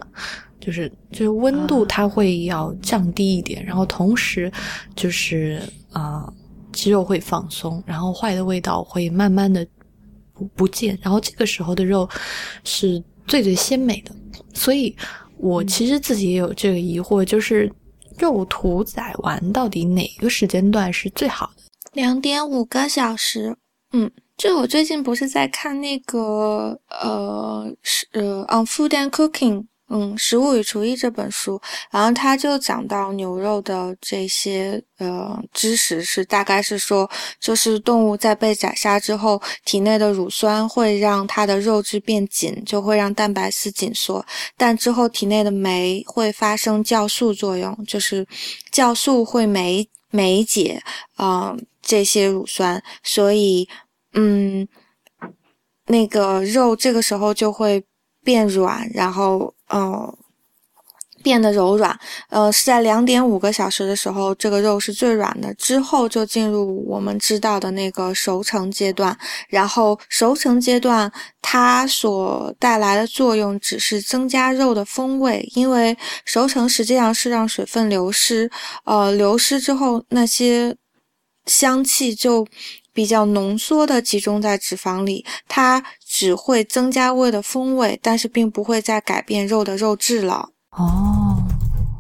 就是就是温度它会要降低一点，然后同时就是啊、呃肌肉会放松，然后坏的味道会慢慢的不不见，然后这个时候的肉是最最鲜美的。所以我其实自己也有这个疑惑，就是肉屠宰完到底哪个时间段是最好的？两点五个小时。嗯，就我最近不是在看那个呃是呃《On Food and Cooking》。嗯，《食物与厨艺》这本书，然后他就讲到牛肉的这些呃知识是大概是说，就是动物在被宰杀之后，体内的乳酸会让它的肉质变紧，就会让蛋白丝紧缩，但之后体内的酶会发生酵素作用，就是酵素会酶酶解啊、这些乳酸，所以嗯，那个肉这个时候就会变软，然后呃。变得柔软，呃，是在两点五个小时的时候，这个肉是最软的。之后就进入我们知道的那个熟成阶段。然后熟成阶段它所带来的作用只是增加肉的风味，因为熟成实际上是让水分流失，呃，流失之后那些香气就比较浓缩的集中在脂肪里，它只会增加味的风味，但是并不会再改变肉的肉质了。哦，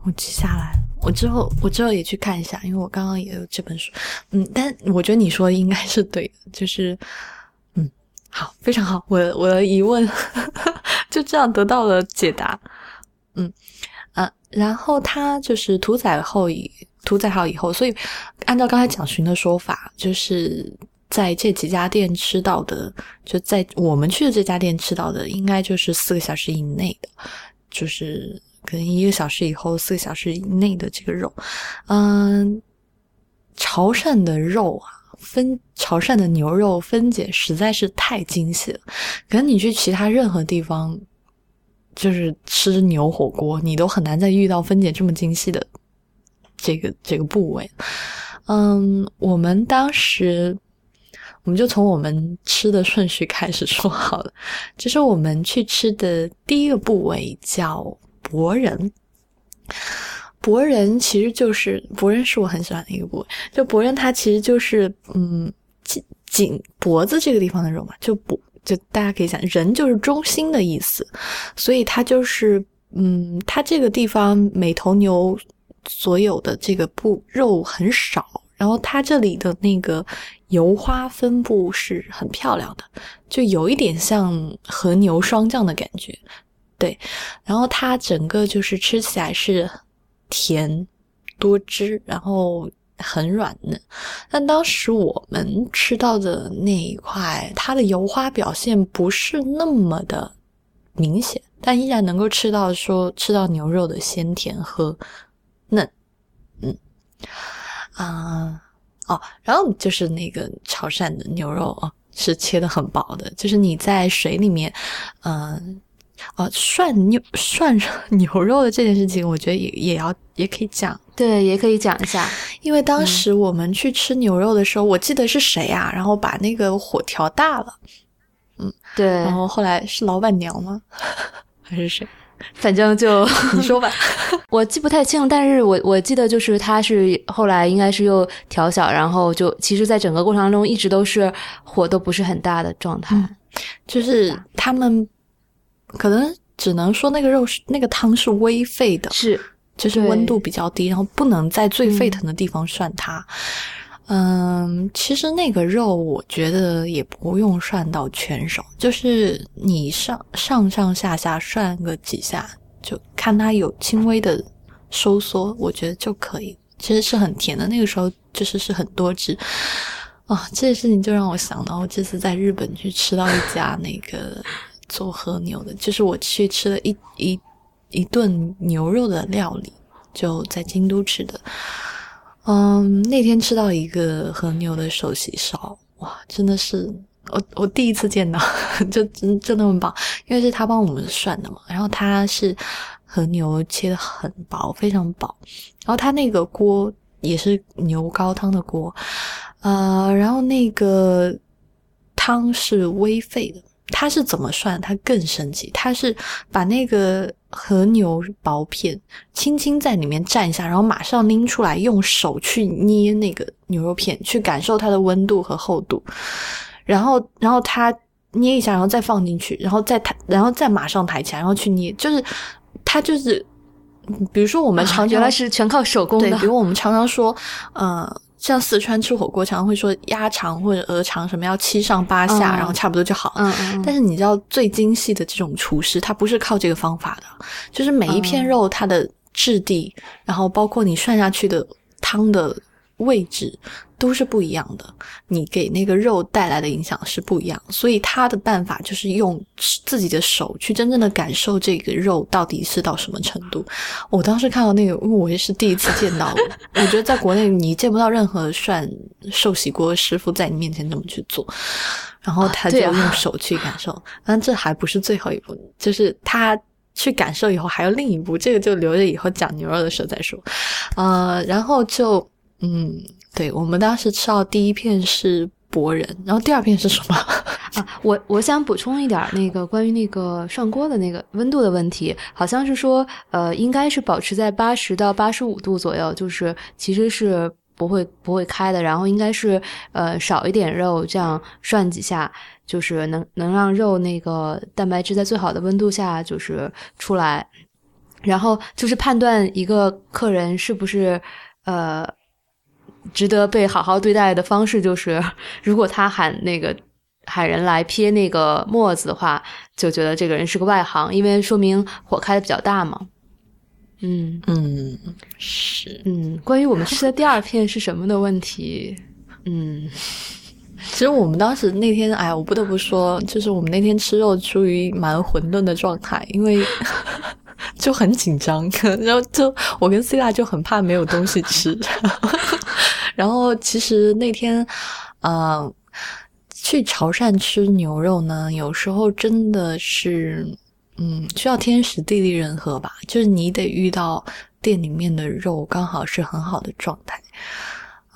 我记下来。我之后我之后也去看一下，因为我刚刚也有这本书。嗯，但我觉得你说的应该是对的，就是嗯，好，非常好。我我的疑问 [LAUGHS] 就这样得到了解答。嗯啊，然后它就是屠宰后以屠宰好以后，所以按照刚才蒋勋的说法，就是在这几家店吃到的，就在我们去的这家店吃到的，应该就是四个小时以内的，就是。可能一个小时以后，四个小时以内的这个肉，嗯，潮汕的肉啊，分潮汕的牛肉分解实在是太精细了。可能你去其他任何地方，就是吃牛火锅，你都很难再遇到分解这么精细的这个这个部位。嗯，我们当时，我们就从我们吃的顺序开始说好了，就是我们去吃的第一个部位叫。博人，博人其实就是博人，是我很喜欢的一个部位。就博人，它其实就是嗯颈颈脖子这个地方的肉嘛。就脖，就大家可以想，人就是中心的意思，所以它就是嗯，它这个地方每头牛所有的这个部肉很少，然后它这里的那个油花分布是很漂亮的，就有一点像和牛霜降的感觉。对，然后它整个就是吃起来是甜多汁，然后很软嫩。但当时我们吃到的那一块，它的油花表现不是那么的明显，但依然能够吃到说吃到牛肉的鲜甜和。嗯啊哦，然后就是那个潮汕的牛肉哦，是切的很薄的，就是你在水里面，嗯。哦，涮牛涮 [LAUGHS] 牛肉的这件事情，我觉得也也要也可以讲，对，也可以讲一下。因为当时我们去吃牛肉的时候，我记得是谁啊？然后把那个火调大了，嗯，对。然后后来是老板娘吗？[LAUGHS] 还是谁？反正就 [LAUGHS] 你说吧，[LAUGHS] 我记不太清。但是我我记得就是他是后来应该是又调小，然后就其实，在整个过程当中一直都是火都不是很大的状态，就是他们。可能只能说那个肉是那个汤是微沸的，是就是温度比较低，然后不能在最沸腾的地方涮它。嗯，其实那个肉我觉得也不用涮到全熟，就是你上上上下下涮个几下，就看它有轻微的收缩，我觉得就可以。其实是很甜的，那个时候就是是很多汁啊。这件事情就让我想到，我这次在日本去吃到一家 [LAUGHS] 那个。做和牛的，就是我去吃了一一一顿牛肉的料理，就在京都吃的。嗯，那天吃到一个和牛的手洗烧，哇，真的是我我第一次见到，[LAUGHS] 就真真那么棒，因为是他帮我们涮的嘛。然后他是和牛切的很薄，非常薄。然后他那个锅也是牛高汤的锅，呃，然后那个汤是微沸的。它是怎么算？它更神奇，它是把那个和牛薄片轻轻在里面蘸一下，然后马上拎出来，用手去捏那个牛肉片，去感受它的温度和厚度，然后，然后它捏一下，然后再放进去，然后再抬，然后再马上抬起来，然后去捏，就是它就是，比如说我们常原来是全靠手工的，比如我们常常说，呃。像四川吃火锅，常常会说鸭肠或者鹅肠什么要七上八下，然后差不多就好。了。但是你知道最精细的这种厨师，他不是靠这个方法的，就是每一片肉它的质地，然后包括你涮下去的汤的位置。都是不一样的，你给那个肉带来的影响是不一样，所以他的办法就是用自己的手去真正的感受这个肉到底是到什么程度。我当时看到那个，因为我也是第一次见到，[LAUGHS] 我觉得在国内你见不到任何涮寿喜锅师傅在你面前这么去做，然后他就用手去感受。[LAUGHS] 但这还不是最后一步，就是他去感受以后还有另一步，这个就留着以后讲牛肉的时候再说。呃，然后就嗯，对我们当时吃到第一片是博人，然后第二片是什么？[LAUGHS] 啊，我我想补充一点那个关于那个涮锅的那个温度的问题，好像是说呃，应该是保持在八十到八十五度左右，就是其实是不会不会开的，然后应该是呃少一点肉，这样涮几下。就是能能让肉那个蛋白质在最好的温度下就是出来，然后就是判断一个客人是不是呃值得被好好对待的方式，就是 [LAUGHS] 如果他喊那个喊人来撇那个沫子的话，就觉得这个人是个外行，因为说明火开的比较大嘛。嗯嗯，是嗯，关于我们吃的第二片是什么的问题，[LAUGHS] 嗯。其实我们当时那天，哎，我不得不说，就是我们那天吃肉处于蛮混沌的状态，因为就很紧张，然后就我跟 C 大就很怕没有东西吃，[LAUGHS] 然后其实那天，呃，去潮汕吃牛肉呢，有时候真的是，嗯，需要天时地利人和吧，就是你得遇到店里面的肉刚好是很好的状态。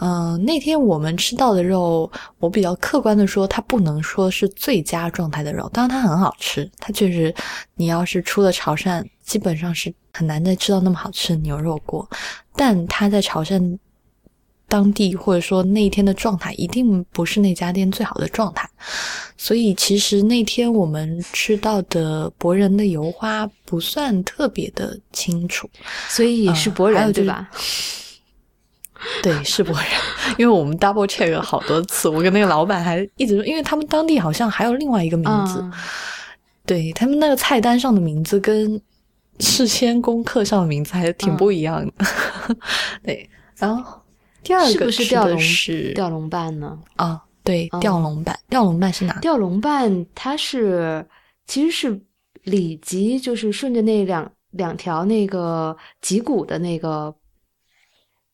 嗯，那天我们吃到的肉，我比较客观的说，它不能说是最佳状态的肉，当然它很好吃，它确实，你要是出了潮汕，基本上是很难再吃到那么好吃的牛肉锅。但它在潮汕当地或者说那一天的状态，一定不是那家店最好的状态。所以其实那天我们吃到的博人的油花不算特别的清楚，所以也是博人对吧？[LAUGHS] 对，是博人，因为我们 double check 了好多次，我跟那个老板还一直说，因为他们当地好像还有另外一个名字，对他们那个菜单上的名字跟事先功课上的名字还是挺不一样的。[LAUGHS] 对，然后第二个是吊龙是吊龙拌呢？啊，对，吊龙拌，吊龙拌是哪？吊龙拌它是其实是里脊，就是顺着那两两条那个脊骨的那个。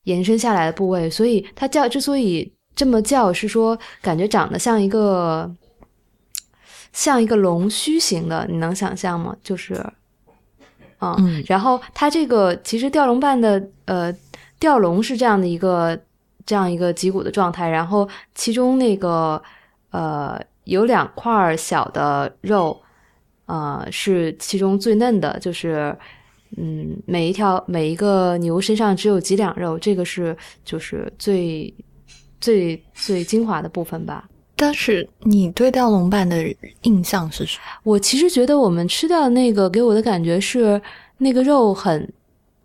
延伸下来的部位，所以它叫之所以这么叫，是说感觉长得像一个像一个龙须形的，你能想象吗？就是，嗯，然后它这个其实吊龙瓣的呃吊龙是这样的一个这样一个脊骨的状态，然后其中那个呃有两块小的肉，呃是其中最嫩的，就是。嗯，每一条每一个牛身上只有几两肉，这个是就是最最最精华的部分吧。但是你对吊龙板的印象是什么？我其实觉得我们吃掉的那个给我的感觉是那个肉很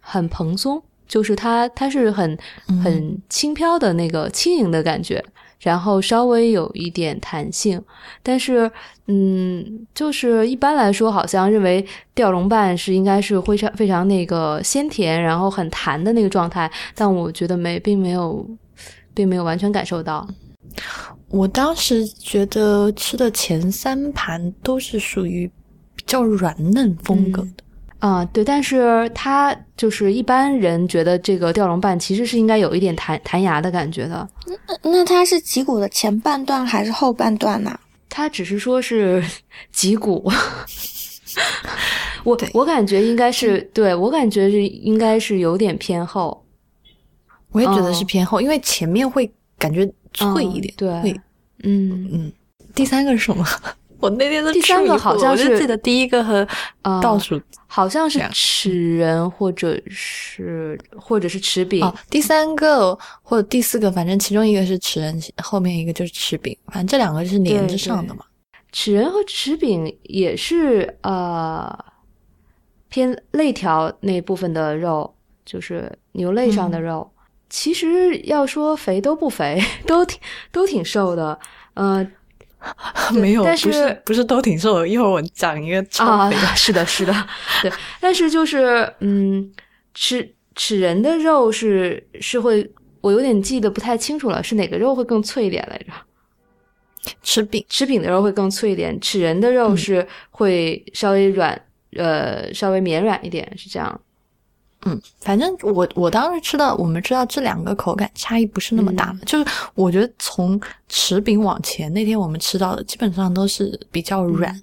很蓬松，就是它它是很很轻飘的那个轻盈的感觉。然后稍微有一点弹性，但是，嗯，就是一般来说，好像认为吊龙瓣是应该是非常非常那个鲜甜，然后很弹的那个状态，但我觉得没，并没有，并没有完全感受到。我当时觉得吃的前三盘都是属于比较软嫩风格的。啊，对，但是它就是一般人觉得这个吊龙瓣其实是应该有一点弹弹牙的感觉的。那那它是脊骨的前半段还是后半段呢？它只是说是 [LAUGHS] 脊骨，我我感觉应该是对我感觉是应该是有点偏厚。我也觉得是偏后，因为前面会感觉脆一点。对，嗯嗯。第三个是什么？我那天是第三个好像是记得第一个和倒数好像是齿人或者是或者是齿饼，第三个或者第四个，反正其中一个是齿人，后面一个就是齿饼，反正这两个是连着上的嘛。齿人和齿饼也是呃偏肋条那部分的肉，就是牛肋上的肉。其实要说肥都不肥，[LAUGHS] 都挺都挺瘦的，呃。[LAUGHS] 没有，但是不是都挺瘦的？一会儿我讲一个超肥的。[LAUGHS] 是的，是的，[LAUGHS] 对。但是就是，嗯，吃吃人的肉是是会，我有点记得不太清楚了，是哪个肉会更脆一点来着？吃饼，吃饼的肉会更脆一点，吃人的肉是会稍微软，呃，稍微绵软一点，是这样。嗯，反正我我当时吃的，我们知道这两个口感差异不是那么大，就是我觉得从匙饼往前，那天我们吃到的基本上都是比较软，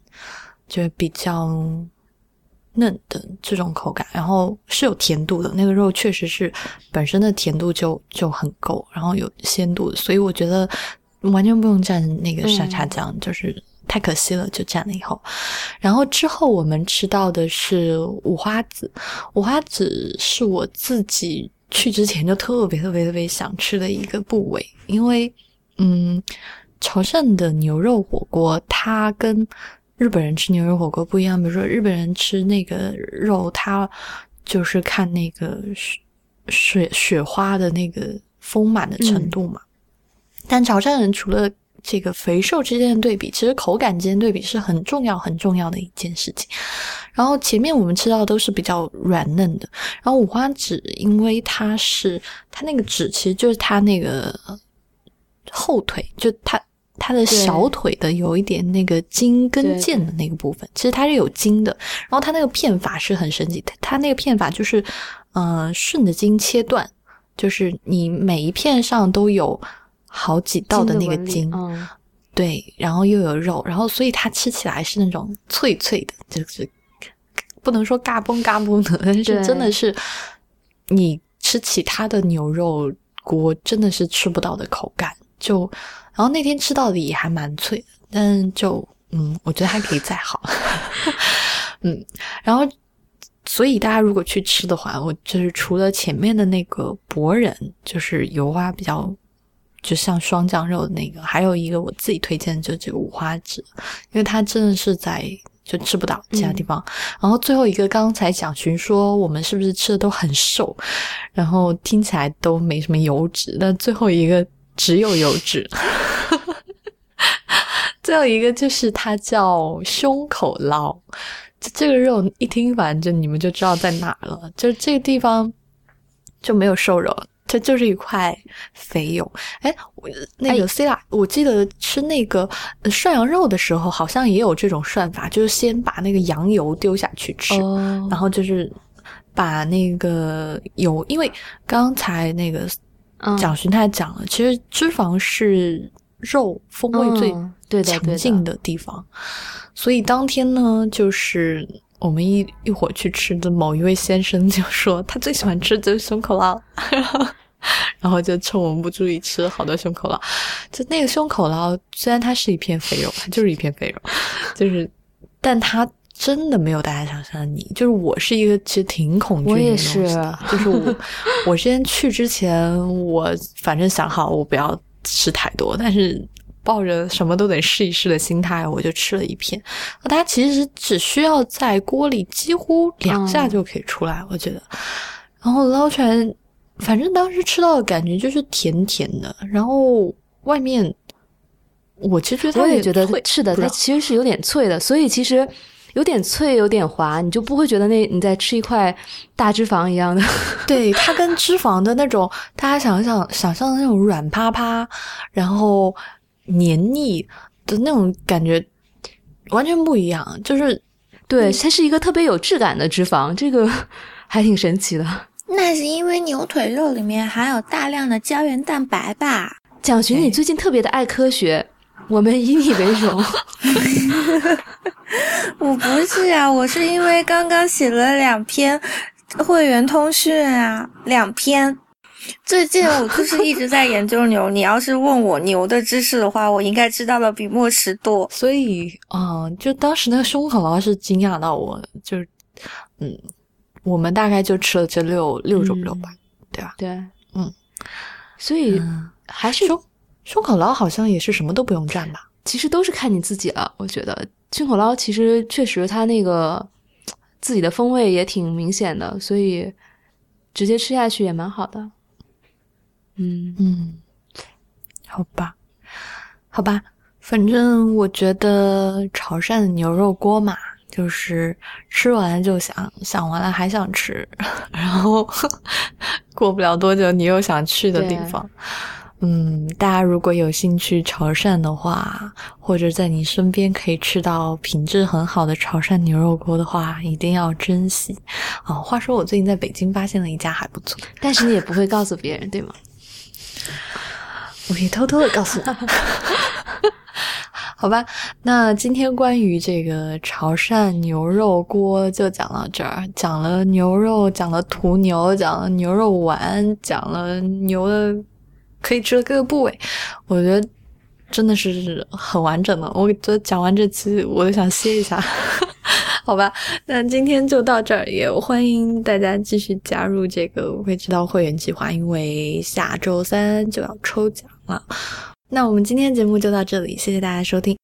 就是比较嫩的这种口感，然后是有甜度的，那个肉确实是本身的甜度就就很够，然后有鲜度，所以我觉得完全不用蘸那个沙茶酱，就是太可惜了，就蘸了以后。然后之后我们吃到的是五花子，五花子是我自己去之前就特别特别特别想吃的一个部位，因为嗯，潮汕的牛肉火锅它跟日本人吃牛肉火锅不一样，比如说日本人吃那个肉，他就是看那个雪雪雪花的那个丰满的程度嘛。但潮汕人除了这个肥瘦之间的对比，其实口感之间对比是很重要很重要的一件事情。然后前面我们吃到都是比较软嫩的，然后五花趾因为它是它那个趾其实就是它那个后腿，就它。它的小腿的有一点那个筋跟腱的那个部分，其实它是有筋的。然后它那个片法是很神奇，它它那个片法就是，嗯，顺着筋切断，就是你每一片上都有好几道的那个筋，对，然后又有肉，然后所以它吃起来是那种脆脆的，就是不能说嘎嘣嘎嘣的，但是真的是你吃其他的牛肉锅真的是吃不到的口感，就。然后那天吃到的也还蛮脆的，但就嗯，我觉得还可以再好。[LAUGHS] 嗯，然后所以大家如果去吃的话，我就是除了前面的那个博人，就是油花比较就像双酱肉的那个，还有一个我自己推荐就是这个五花趾，因为它真的是在就吃不到其他地方。然后最后一个刚才蒋寻说我们是不是吃的都很瘦，然后听起来都没什么油脂，但最后一个只有油脂。[LAUGHS] 最后一个就是它叫胸口捞，这这个肉一听反正你们就知道在哪了，就是这个地方就没有瘦肉，它就是一块肥油。哎，那个 C 啦，我记得吃那个涮羊肉的时候，好像也有这种涮法，就是先把那个羊油丢下去吃，然后就是把那个油，因为刚才那个蒋勋他讲了，其实脂肪是。肉风味最强劲的地方，所以当天呢，就是我们一一会儿去吃的某一位先生就说他最喜欢吃就是胸口捞，[LAUGHS] 然后就趁我们不注意吃了好多胸口捞。就那个胸口捞，虽然它是一片肥肉，它就是一片肥肉，就是但它真的没有大家想象的腻。就是我是一个其实挺恐惧的东西的，就是我我之前去之前，我反正想好我不要。吃太多，但是抱着什么都得试一试的心态，我就吃了一片。它其实只需要在锅里几乎两下就可以出来，我觉得。然后捞出来，反正当时吃到的感觉就是甜甜的。然后外面，我其实我也觉得是的，它其实是有点脆的，所以其实。有点脆，有点滑，你就不会觉得那你在吃一块大脂肪一样的。[LAUGHS] 对，它跟脂肪的那种，大家想想想象的那种软趴趴，然后黏腻的那种感觉完全不一样。就是，对，它是一个特别有质感的脂肪，这个 [LAUGHS] 还挺神奇的。那是因为牛腿肉里面含有大量的胶原蛋白吧？蒋寻，你最近特别的爱科学。我们以你为荣。我不是啊，我是因为刚刚写了两篇会员通讯啊，两篇。最近我就是一直在研究牛。你要是问我牛的知识的话，我应该知道的比莫池多。所以，嗯，就当时那个胸口捞是惊讶到我，就是，嗯，我们大概就吃了这六六种肉吧，对吧？对，嗯，所以还是。胸口捞好像也是什么都不用蘸吧？其实都是看你自己了。我觉得胸口捞其实确实它那个自己的风味也挺明显的，所以直接吃下去也蛮好的。嗯嗯，好吧，好吧，反正我觉得潮汕的牛肉锅嘛，就是吃完就想想完了还想吃，[LAUGHS] 然后 [LAUGHS] 过不了多久你又想去的地方。嗯，大家如果有兴趣潮汕的话，或者在你身边可以吃到品质很好的潮汕牛肉锅的话，一定要珍惜。哦，话说我最近在北京发现了一家还不错，但是你也不会告诉别人，对吗？我可以偷偷的告诉你。[LAUGHS] 好吧，那今天关于这个潮汕牛肉锅就讲到这儿，讲了牛肉，讲了屠牛，讲了牛肉丸，讲了牛的可以吃的各个部位，我觉得真的是很完整的。我觉得讲完这期，我就想歇一下。好吧，那今天就到这儿，也欢迎大家继续加入这个未知道会员计划，因为下周三就要抽奖了。那我们今天节目就到这里，谢谢大家收听。